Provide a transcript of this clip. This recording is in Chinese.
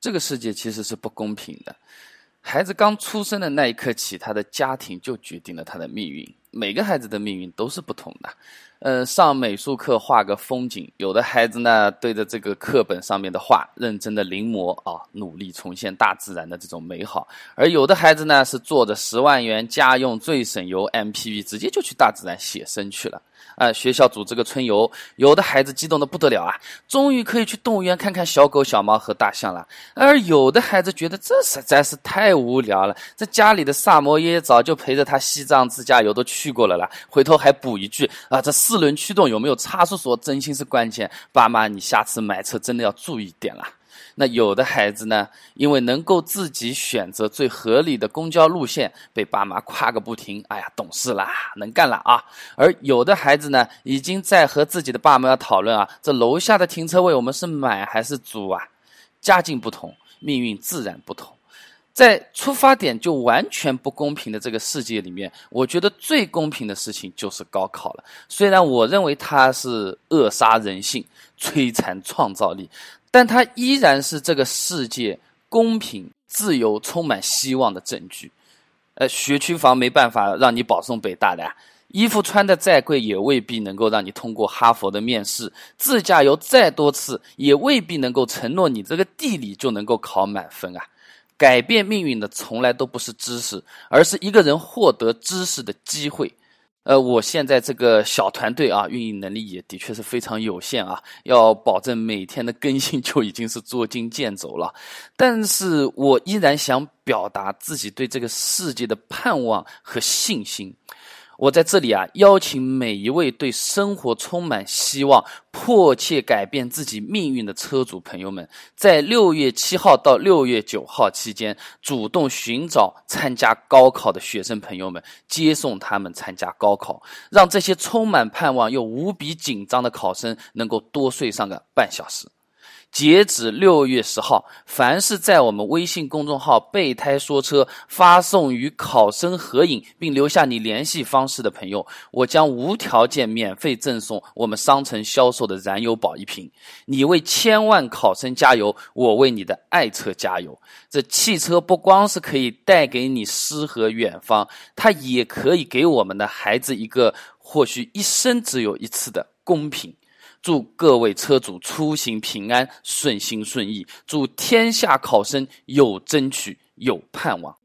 这个世界其实是不公平的。孩子刚出生的那一刻起，他的家庭就决定了他的命运。每个孩子的命运都是不同的。嗯，上美术课画个风景，有的孩子呢对着这个课本上面的画认真的临摹啊，努力重现大自然的这种美好；而有的孩子呢是坐着十万元家用最省油 MPV，直接就去大自然写生去了。啊，学校组织个春游，有的孩子激动的不得了啊，终于可以去动物园看看小狗、小猫和大象了；而有的孩子觉得这实在是太无聊了，在家里的萨摩耶早就陪着他西藏自驾游都去过了啦，回头还补一句啊，这四轮驱动有没有差速锁，真心是关键。爸妈，你下次买车真的要注意点啦。那有的孩子呢，因为能够自己选择最合理的公交路线，被爸妈夸个不停。哎呀，懂事啦，能干了啊！而有的孩子呢，已经在和自己的爸妈讨论啊，这楼下的停车位我们是买还是租啊？家境不同，命运自然不同。在出发点就完全不公平的这个世界里面，我觉得最公平的事情就是高考了。虽然我认为它是扼杀人性、摧残创造力。但它依然是这个世界公平、自由、充满希望的证据。呃，学区房没办法让你保送北大的，衣服穿的再贵也未必能够让你通过哈佛的面试，自驾游再多次也未必能够承诺你这个地理就能够考满分啊！改变命运的从来都不是知识，而是一个人获得知识的机会。呃，我现在这个小团队啊，运营能力也的确是非常有限啊，要保证每天的更新就已经是捉襟见肘了。但是我依然想表达自己对这个世界的盼望和信心。我在这里啊，邀请每一位对生活充满希望、迫切改变自己命运的车主朋友们，在六月七号到六月九号期间，主动寻找参加高考的学生朋友们，接送他们参加高考，让这些充满盼望又无比紧张的考生能够多睡上个半小时。截止六月十号，凡是在我们微信公众号“备胎说车”发送与考生合影并留下你联系方式的朋友，我将无条件免费赠送我们商城销售的燃油宝一瓶。你为千万考生加油，我为你的爱车加油。这汽车不光是可以带给你诗和远方，它也可以给我们的孩子一个或许一生只有一次的公平。祝各位车主出行平安、顺心顺意。祝天下考生有争取、有盼望。